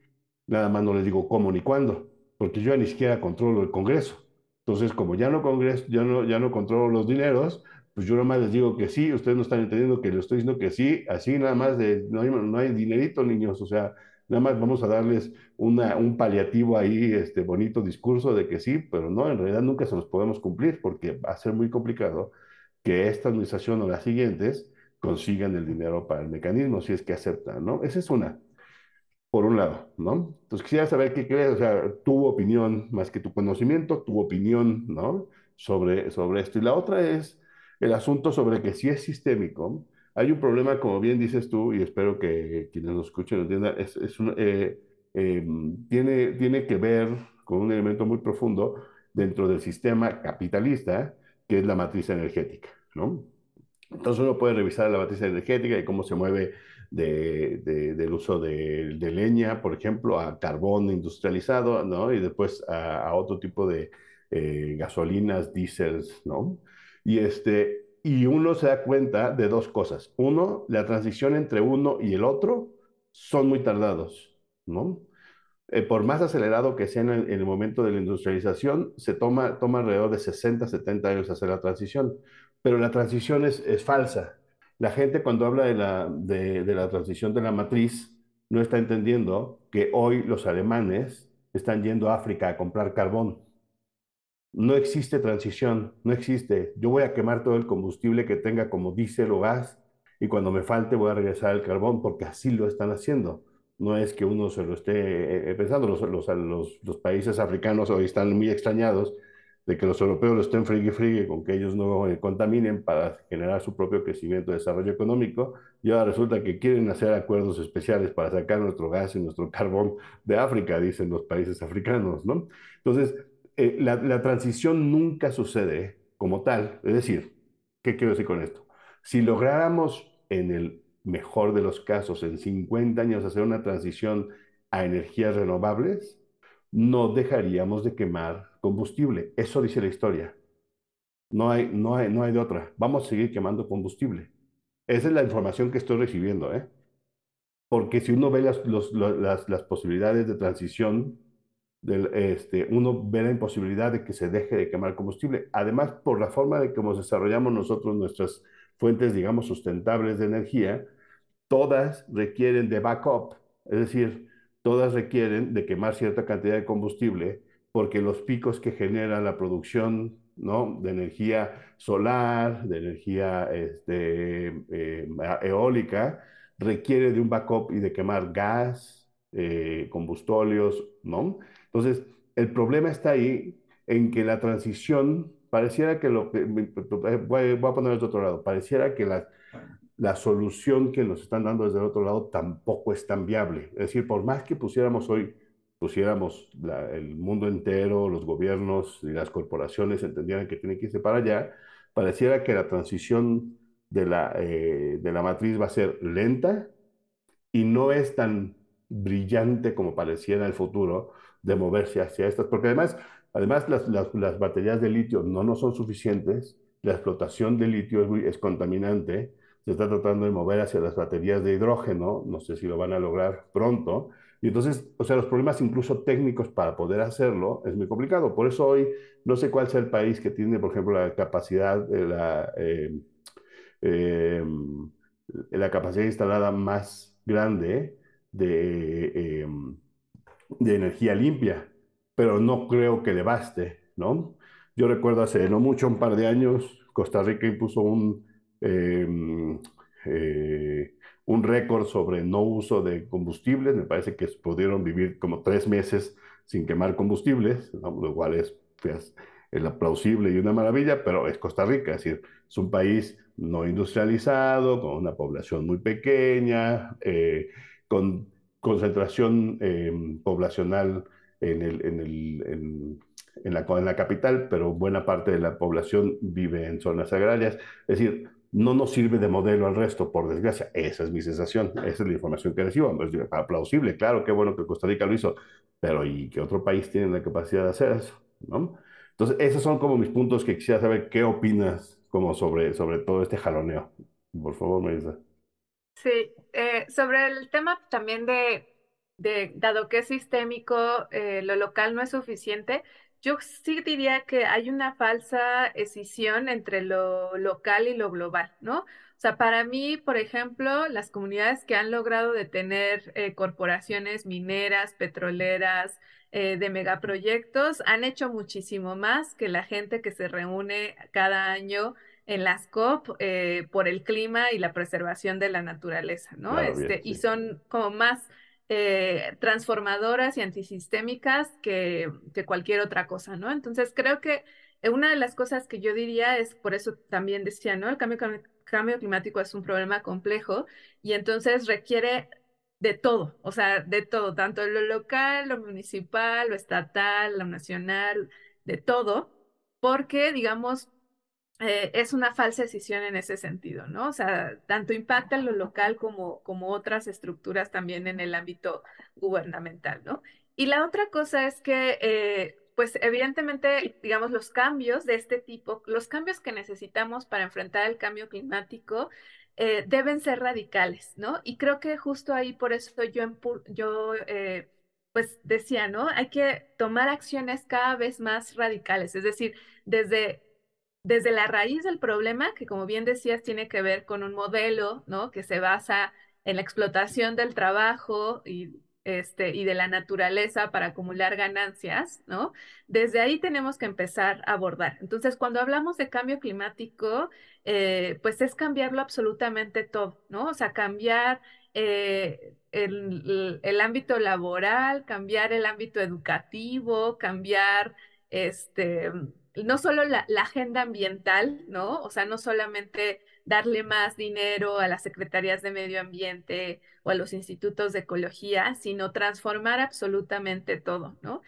nada más no les digo cómo ni cuándo, porque yo ni siquiera controlo el Congreso. Entonces, como ya no, congreso, ya no, ya no controlo los dineros, pues yo nada más les digo que sí, ustedes no están entendiendo que le estoy diciendo que sí, así nada más no hay, no hay dinerito, niños, o sea, nada más vamos a darles una, un paliativo ahí, este bonito discurso de que sí, pero no, en realidad nunca se los podemos cumplir porque va a ser muy complicado que esta administración o las siguientes consigan el dinero para el mecanismo, si es que aceptan, ¿no? Esa es una por un lado, ¿no? Entonces quisiera saber qué crees, o sea, tu opinión, más que tu conocimiento, tu opinión, ¿no? Sobre, sobre esto. Y la otra es el asunto sobre que si es sistémico, hay un problema, como bien dices tú, y espero que quienes nos escuchen lo entiendan, es, eh, em, tiene, tiene que ver con un elemento muy profundo dentro del sistema capitalista, que es la matriz energética, ¿no? Entonces uno puede revisar la matriz energética y cómo se mueve de, del uso de, de, leña, por ejemplo, a carbón industrializado, ¿no? Y después a, a otro tipo de eh, gasolinas, diésels, ¿no? Y, este, y uno se da cuenta de dos cosas. Uno, la transición entre uno y el otro son muy tardados, ¿no? Eh, por más acelerado que sea en el, en el, momento de la industrialización, se toma, toma alrededor de 60, 70 años hacer la transición. Pero la transición es, es falsa la gente cuando habla de la, de, la transición de la matriz no está entendiendo que hoy los alemanes están yendo a África a comprar carbón. No existe transición, no existe. Yo voy a quemar todo el combustible que tenga como diésel o gas y cuando me falte voy a regresar al carbón porque así lo están haciendo. No es que uno se lo esté eh, pensando, los, los, los, países africanos hoy están muy extrañados de que los europeos lo estén friegue friegue con que ellos no eh, contaminen para generar su propio crecimiento y desarrollo económico, y ahora resulta que quieren hacer acuerdos especiales para sacar nuestro gas y nuestro carbón de África, dicen los países africanos, ¿no? Entonces, eh, la, transición nunca sucede como tal, es decir, ¿qué quiero decir con esto? Si lográramos en el mejor de los casos, en 50 años, hacer una transición a energías renovables, no dejaríamos de quemar combustible. Eso dice la historia. No hay, no hay, no hay de otra. Vamos a seguir quemando combustible. Esa es la información que estoy recibiendo, ¿eh? Porque si uno ve las, las posibilidades de transición, del, este, uno ve la imposibilidad de que se deje de quemar combustible. Además, por la forma de cómo desarrollamos nosotros nuestras fuentes, digamos, sustentables de energía, todas requieren de backup. Es decir, todas requieren de quemar cierta cantidad de combustible porque los picos que genera la producción ¿no? de energía solar, de energía este, eh, eólica, requiere de un backup y de quemar gas, eh, combustóleos, ¿no? Entonces, el problema está ahí en que la transición, pareciera que lo que, voy, a poner de otro lado, pareciera que la, la solución que nos están dando desde el otro lado tampoco es tan viable. Es decir, por más que pusiéramos hoy, pusiéramos el mundo entero, los gobiernos y las corporaciones entendieran que tienen que irse para allá, pareciera que la transición de la, eh, de la matriz va a ser lenta y no es tan brillante como pareciera el futuro de moverse hacia estas, porque además, además las, las, baterías de litio no, no son suficientes, la explotación de litio es, es contaminante, se está tratando de mover hacia las baterías de hidrógeno, no sé si lo van a lograr pronto. Y entonces, o sea, los problemas incluso técnicos para poder hacerlo es muy complicado. Por eso hoy no sé cuál sea el país que tiene, por ejemplo, la capacidad de la, eh, eh, la capacidad instalada más grande de, eh, de energía limpia, pero no creo que le baste, ¿no? Yo recuerdo hace no mucho, un par de años, Costa Rica impuso un Em, eh, un récord sobre no uso de combustibles. Me parece que pudieron vivir como tres meses sin quemar combustibles, lo cual es, pues, plausible y una maravilla, pero es Costa Rica, es decir, es un país no industrializado, con una población muy pequeña, eh, con concentración eh, poblacional en, el, en, el, en, la, en la capital, pero buena parte de la población vive en zonas agrarias. Es decir, no nos sirve de modelo al resto, por desgracia. Esa es mi sensación, esa es la información que recibo. Es plausible, claro, qué bueno que Costa Rica lo hizo, pero ¿y qué otro país tiene la capacidad de hacer eso? ¿no? Entonces, esos son como mis puntos que quisiera saber qué opinas como sobre, sobre todo este jaloneo. Por favor, Marisa. Sí, eh, sobre el tema también de, dado que es sistémico, eh, lo local no es suficiente, yo sí diría que hay una falsa escisión entre lo local y lo global, ¿no? O sea, para mí, por ejemplo, las comunidades que han logrado detener eh, corporaciones mineras, petroleras, eh, de megaproyectos han hecho muchísimo más que la gente que se reúne cada año en las COP eh, por el clima y la preservación de la naturaleza, ¿no? este, Y son como más eh, transformadoras y antisistémicas que, que, cualquier otra cosa, ¿no? Entonces creo que una de las cosas que yo diría es, por eso también decía, ¿no? El cambio, cambio climático es un problema complejo y entonces requiere de todo, o sea, de todo, tanto lo local, lo municipal, lo estatal, lo nacional, de todo, porque, digamos, eh, es una falsa decisión en ese sentido, ¿no? O sea, tanto impacta en lo local como, como otras estructuras también en el ámbito gubernamental, ¿no? Y la otra cosa es que, eh, pues evidentemente, digamos, los cambios de este tipo, los cambios que necesitamos para enfrentar el cambio climático, eh, deben ser radicales, ¿no? Y creo que justo ahí por eso yo, yo pues decía, ¿no? Hay que tomar acciones cada vez más radicales, es decir, desde desde la raíz del problema, que como bien decías, tiene que ver con un modelo, ¿no? Que se basa en la explotación del trabajo y, este, de la naturaleza para acumular ganancias, ¿no? Desde ahí tenemos que empezar a abordar. Entonces, cuando hablamos de cambio climático, eh, pues es cambiarlo absolutamente todo, ¿no? O sea, cambiar eh, el, el, ámbito laboral, cambiar el ámbito educativo, cambiar este no solo la, agenda ambiental, ¿no? O sea, no solamente darle más dinero a las secretarías de medio ambiente o a los institutos de ecología, sino transformar absolutamente todo, ¿no?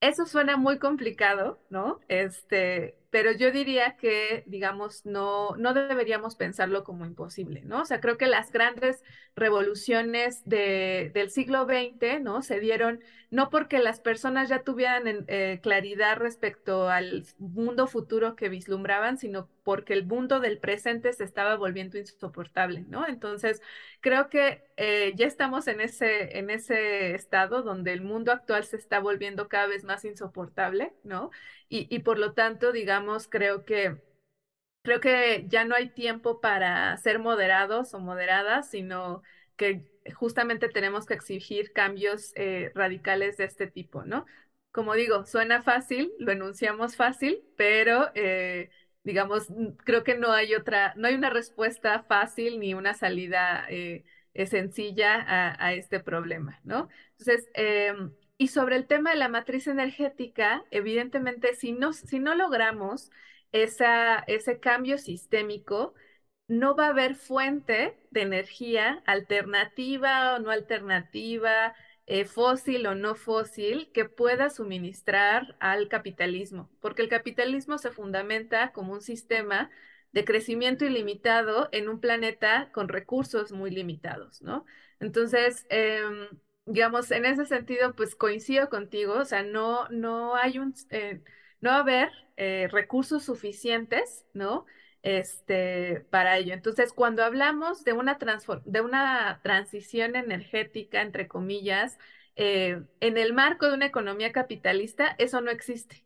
Eso suena muy complicado, ¿no? Este, pero yo diría que, digamos, no, no deberíamos pensarlo como imposible, ¿no? O sea, creo que las grandes revoluciones de, del siglo XX, ¿no? Se dieron no porque las personas ya tuvieran eh, claridad respecto al mundo futuro que vislumbraban, sino porque el mundo del presente se estaba volviendo insoportable, ¿no? Entonces, creo que eh, ya estamos en ese, en ese estado donde el mundo actual se está volviendo cada vez más insoportable, ¿no? Y, por lo tanto, digamos, creo que creo que ya no hay tiempo para ser moderados o moderadas, sino que justamente tenemos que exigir cambios eh, radicales de este tipo, ¿no? Como digo, suena fácil, lo enunciamos fácil, pero eh, digamos, creo que no hay otra, no hay una respuesta fácil ni una salida eh, sencilla a, este problema, ¿no? Entonces, em, y sobre el tema de la matriz energética, evidentemente, si no, si no logramos esa, ese cambio sistémico, no va a haber fuente de energía alternativa o no alternativa, eh, fósil o no fósil, que pueda suministrar al capitalismo, porque el capitalismo se fundamenta como un sistema de crecimiento ilimitado en un planeta con recursos muy limitados, ¿no? Entonces, em, digamos, en ese sentido, pues coincido contigo, o sea, no, no hay un, eh, no va a haber eh, recursos suficientes, ¿no? este, para ello. Entonces, cuando hablamos de una, de una transición energética, entre comillas, eh, en el marco de una economía capitalista, eso no existe.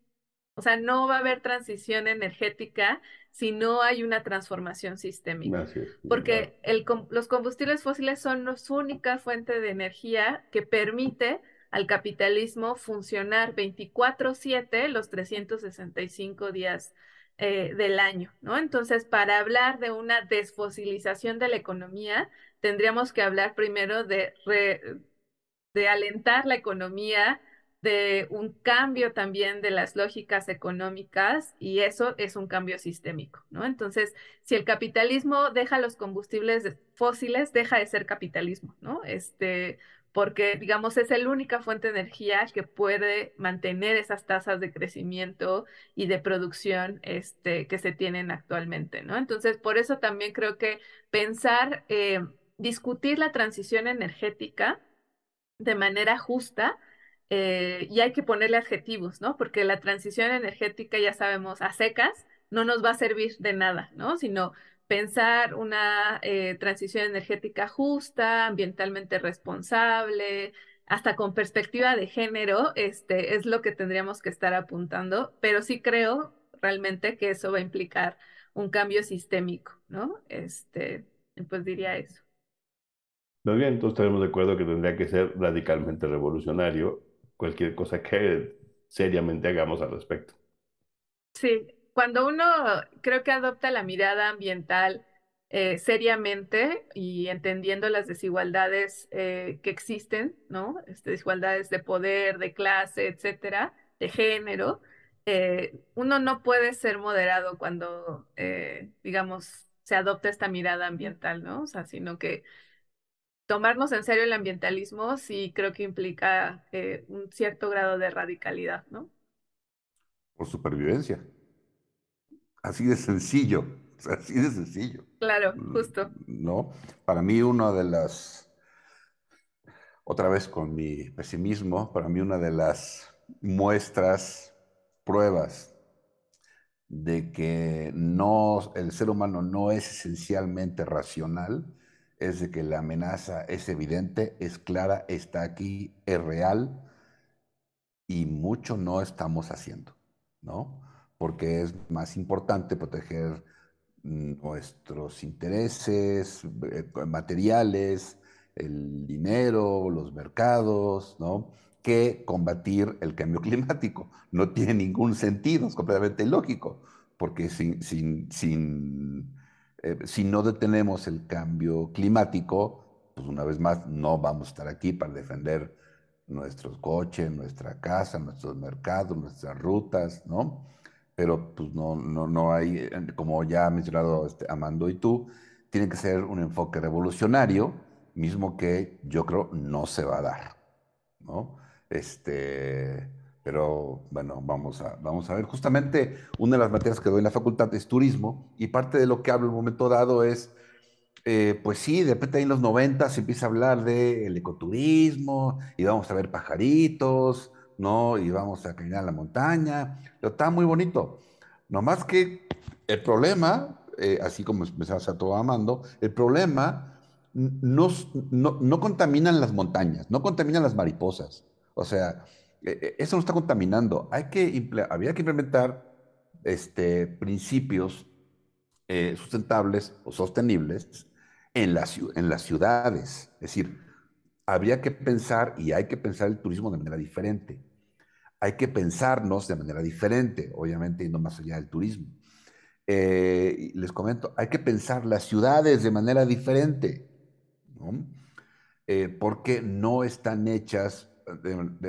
O sea, no va a haber transición energética si no hay una transformación sistémica. porque el, los combustibles fósiles son la única fuente de energía que permite al capitalismo funcionar 24/7 los 365 días eh, del año, ¿no? Entonces, para hablar de una desfosilización de la economía, tendríamos que hablar primero de, de alentar la economía de un cambio también de las lógicas económicas y eso es un cambio sistémico, ¿no? Entonces, si el capitalismo deja los combustibles fósiles, deja de ser capitalismo, ¿no? Este, porque, digamos, es la única fuente de energía que puede mantener esas tasas de crecimiento y de producción este, que se tienen actualmente, ¿no? Entonces, por eso también creo que pensar, eh, discutir la transición energética de manera justa, eh, y hay que ponerle adjetivos, ¿no? Porque la transición energética, ya sabemos, a secas, no nos va a servir de nada, ¿no? Sino pensar una eh, transición energética justa, ambientalmente responsable, hasta con perspectiva de género, este, es lo que tendríamos que estar apuntando, pero sí creo realmente que eso va a implicar un cambio sistémico, ¿no? Este, pues diría eso. Muy bien, entonces estaremos de acuerdo que tendría que ser radicalmente revolucionario cualquier cosa que seriamente hagamos al respecto. Sí, cuando uno creo que adopta la mirada ambiental eh, seriamente y entendiendo las desigualdades eh, que existen, ¿no? Este, desigualdades de poder, de clase, etcétera, de género, eh, uno no puede ser moderado cuando, digamos, se adopta esta mirada ambiental, ¿no? O sea, sino que tomarnos en serio el ambientalismo sí creo que implica un cierto grado de radicalidad, ¿no? Por supervivencia. Así de sencillo, así de sencillo. Claro, justo. ¿No? Para mí una de las, otra vez con mi pesimismo, para mí una de las muestras, pruebas de que no, el ser humano no es esencialmente racional, es de que la amenaza es evidente, es clara, está aquí, es real y mucho no estamos haciendo, ¿no? porque es más importante proteger nuestros intereses eh, materiales, el dinero, los mercados, ¿no? que combatir el cambio climático. No tiene ningún sentido, es completamente ilógico, porque sin, sin, sin, eh, si no detenemos el cambio climático, pues una vez más no vamos a estar aquí para defender nuestros coches, nuestra casa, nuestros mercados, nuestras rutas, ¿no? pero pues no, no, no hay, eh, como ya ha mencionado este, Amando y tú, tiene que ser un enfoque revolucionario, mismo que yo creo no se va a dar, ¿no? Este, pero bueno, vamos a, vamos a ver. Justamente una de las materias que doy en la facultad es turismo y parte de lo que hablo en un momento dado es, eh, pues sí, de repente ahí en los 90 se empieza a hablar del ecoturismo y vamos a ver pajaritos, ¿no? Y vamos a caminar a la montaña. Pero está muy bonito. No más que el problema, eh, así como a todo amando, el problema no, no, contaminan las montañas, no contaminan las mariposas. O sea, eso no está contaminando. Hay que, había que implementar este, principios eh, sustentables o sostenibles en, en las ciudades. Es decir, habría que pensar y hay que pensar el turismo de manera diferente. Hay que pensarnos de manera diferente, obviamente no más allá del turismo. Eh, les comento, hay que pensar las ciudades de manera diferente, eh, porque no están hechas,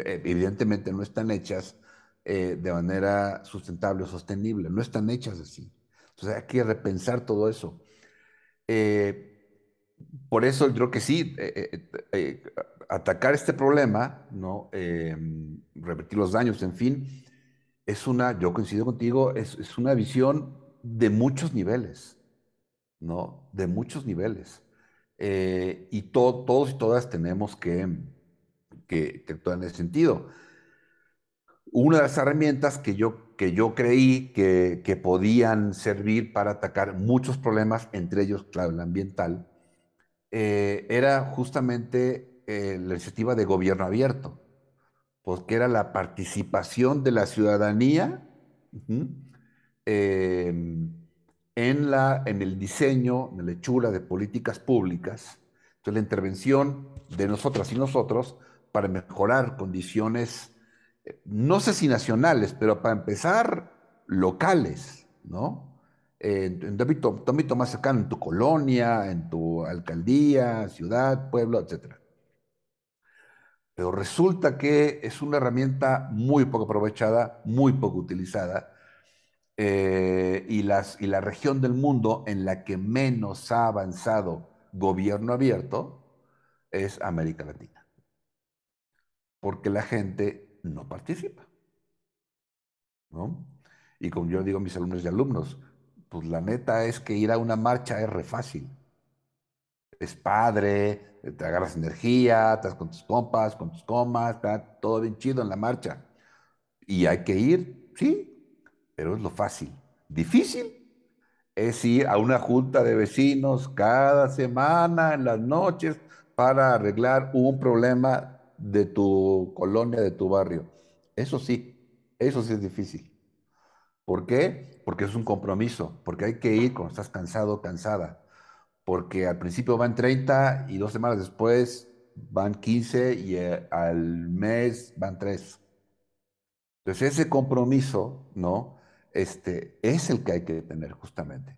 evidentemente no están hechas eh, de manera sustentable o sostenible, no están hechas así. Entonces hay que repensar todo eso. Por eso yo creo que sí, eh, eh, eh, atacar este problema, ¿no? Em, revertir los daños, en fin, es una, yo coincido contigo, es, una visión de muchos niveles, ¿no? De muchos niveles. y todos y todas tenemos que, que, actuar en ese sentido. Una de las herramientas que yo, que yo creí que, que podían servir para atacar muchos problemas, entre ellos, claro, el ambiental, eh, era justamente eh, la iniciativa de gobierno abierto, porque era la participación de la ciudadanía em, en, la, en el diseño, en la hechura de políticas públicas. Entonces, la intervención de nosotras y nosotros para mejorar condiciones, eh, no sé si nacionales, pero para empezar, locales, ¿no? en, tu, ámbito, más cercano, en tu colonia, en tu alcaldía, ciudad, pueblo, etc. Pero resulta que es una herramienta muy poco aprovechada, muy poco utilizada, eh, y, y la región del mundo en la que menos ha avanzado gobierno abierto es América Latina. Porque la gente no participa. ¿no? Y como yo digo a mis alumnos y alumnos, pues la neta es que ir a una marcha es re fácil. Es padre, te agarras energía, estás con tus compas, con tus comas, está todo bien chido en la marcha. Y hay que ir, sí, pero es lo fácil. Difícil es ir a una junta de vecinos cada semana en las noches para arreglar un problema de tu colonia, de tu barrio. Eso sí, eso sí es difícil. ¿Por qué? Porque es un compromiso, porque hay que ir cuando estás cansado, cansada. Porque al principio van 30 y dos semanas después van 15 y eh, al mes van 3. Entonces ese compromiso, ¿no? Este, es el que hay que tener justamente.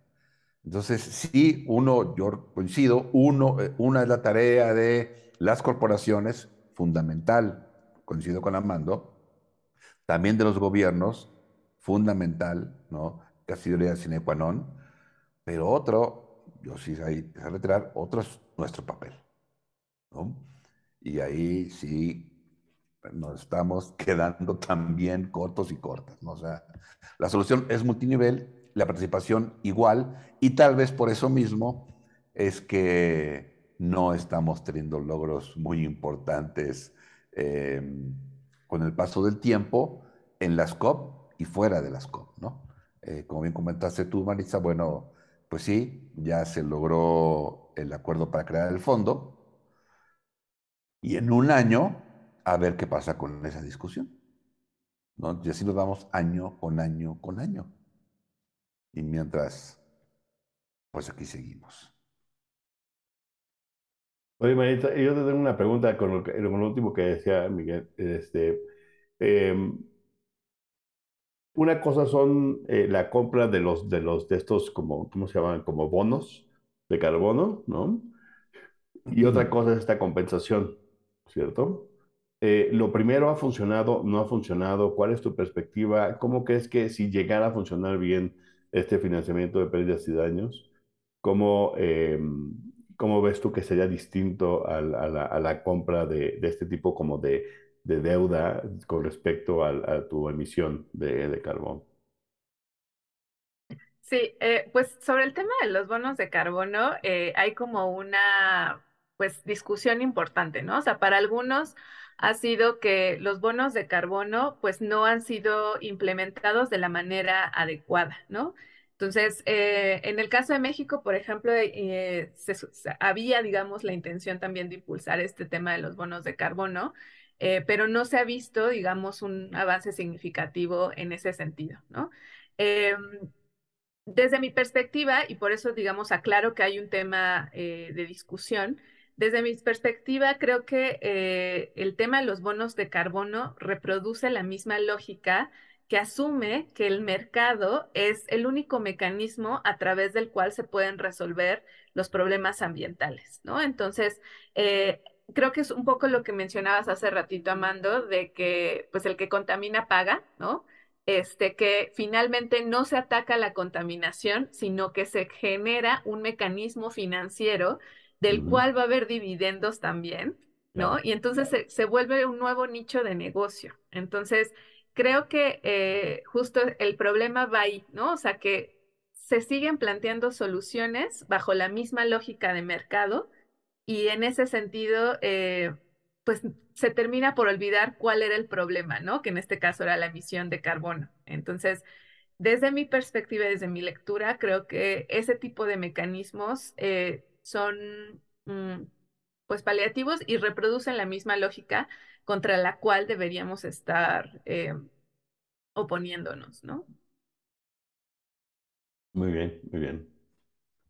Entonces, sí, uno, yo coincido, uno, eh, una es la tarea de las corporaciones, fundamental, coincido con Amando, también de los gobiernos, fundamental, ¿no? Casi diría sine qua non, pero otro, yo sí hay que retirar, otro es nuestro papel, ¿no? Y ahí sí nos estamos quedando también cortos y cortas, ¿no? O sea, la solución es multinivel, la participación igual, y tal vez por eso mismo es que no estamos teniendo logros muy importantes eh, con el paso del tiempo en las COP y fuera de las COP, ¿no? Eh, como bien comentaste tú, Marisa, bueno, pues sí, ya se logró el acuerdo para crear el fondo y en un año a ver qué pasa con esa discusión. ¿no? Y así nos vamos año con año con año. Y mientras, pues aquí seguimos. Oye, Marisa, yo te tengo una pregunta con lo, con lo último que decía Miguel. Este, eh, una cosa son eh, la compra de los, de los, de estos, como, ¿cómo se llaman? Como bonos de carbono, ¿no? Y otra cosa es esta compensación, ¿cierto? Eh, lo primero ha funcionado, no ha funcionado. ¿Cuál es tu perspectiva? ¿Cómo crees que si llegara a funcionar bien este financiamiento de pérdidas y daños, cómo, em, cómo ves tú que sería distinto a, la, compra de, de este tipo como de de deuda con respecto a, tu emisión de, carbón. Sí, eh, pues sobre el tema de los bonos de carbono, eh, hay como una pues discusión importante, ¿no? O sea, para algunos ha sido que los bonos de carbono pues no han sido implementados de la manera adecuada, ¿no? Entonces, eh, en el caso de México, por ejemplo, había, digamos, la intención también de impulsar este tema de los bonos de carbono, eh, pero no se ha visto, digamos, un avance significativo en ese sentido, ¿no? Desde mi perspectiva, y por eso, digamos, aclaro que hay un tema eh, de discusión, desde mi perspectiva, creo que eh, el tema de los bonos de carbono reproduce la misma lógica que asume que el mercado es el único mecanismo a través del cual se pueden resolver los problemas ambientales, ¿no? Entonces, creo que es un poco lo que mencionabas hace ratito, Amando, de que pues el que contamina paga, ¿no? Este, que finalmente no se ataca la contaminación, sino que se genera un mecanismo financiero del cual va a haber dividendos también, ¿no? Y entonces se, vuelve un nuevo nicho de negocio. Entonces, creo que eh, justo el problema va ahí, ¿no? O sea, que se siguen planteando soluciones bajo la misma lógica de mercado, y en ese sentido, eh, pues se termina por olvidar cuál era el problema, ¿no? Que en este caso era la emisión de carbono. Entonces, desde mi perspectiva, desde mi lectura, creo que ese tipo de mecanismos eh, son mm, pues paliativos y reproducen la misma lógica contra la cual deberíamos estar eh, oponiéndonos, ¿no? Muy bien, muy bien.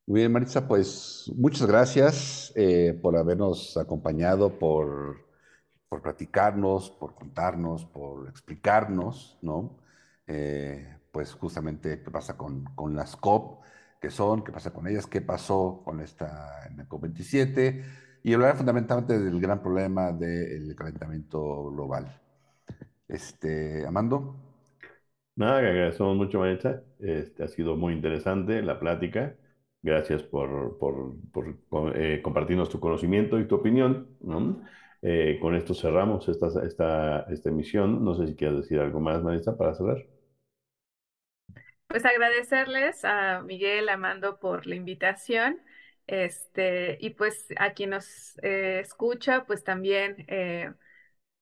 Muy bien, Maritza, pues muchas gracias eh, por habernos acompañado, por, por platicarnos, por contarnos, por explicarnos, ¿no? Eh, pues justamente qué pasa con, con, las COP, qué son, qué pasa con ellas, qué pasó con esta en la COP27, y hablar fundamentalmente del gran problema del calentamiento global. Este, Amando. Nada, que agradecemos mucho, Vanessa. Este, ha sido muy interesante la plática. Gracias por, por, por eh, compartirnos tu conocimiento y tu opinión. ¿no? Eh, con esto cerramos esta, esta, esta emisión. No sé si quieres decir algo más, Vanessa, para cerrar. Pues agradecerles a Miguel, Amando por la invitación. Este, y pues a quien nos eh, escucha, pues también eh,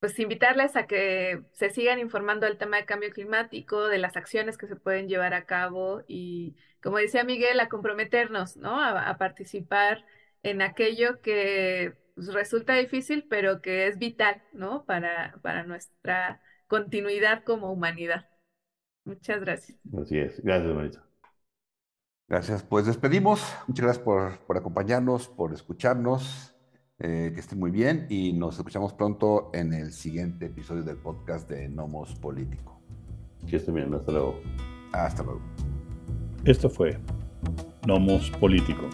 pues invitarles a que se sigan informando del tema de cambio climático, de las acciones que se pueden llevar a cabo y, como decía Miguel, a comprometernos, ¿no? A, participar en aquello que pues, resulta difícil, pero que es vital, ¿no? Para, para nuestra continuidad como humanidad. Muchas gracias. Así es. Gracias, Marisa. Gracias. Pues despedimos. Muchas gracias por, por acompañarnos, por escucharnos. Eh, que estén muy bien y nos escuchamos pronto en el siguiente episodio del podcast de Nomos Político. Que estén bien. Hasta luego. Hasta luego. Esto fue Nomos Político.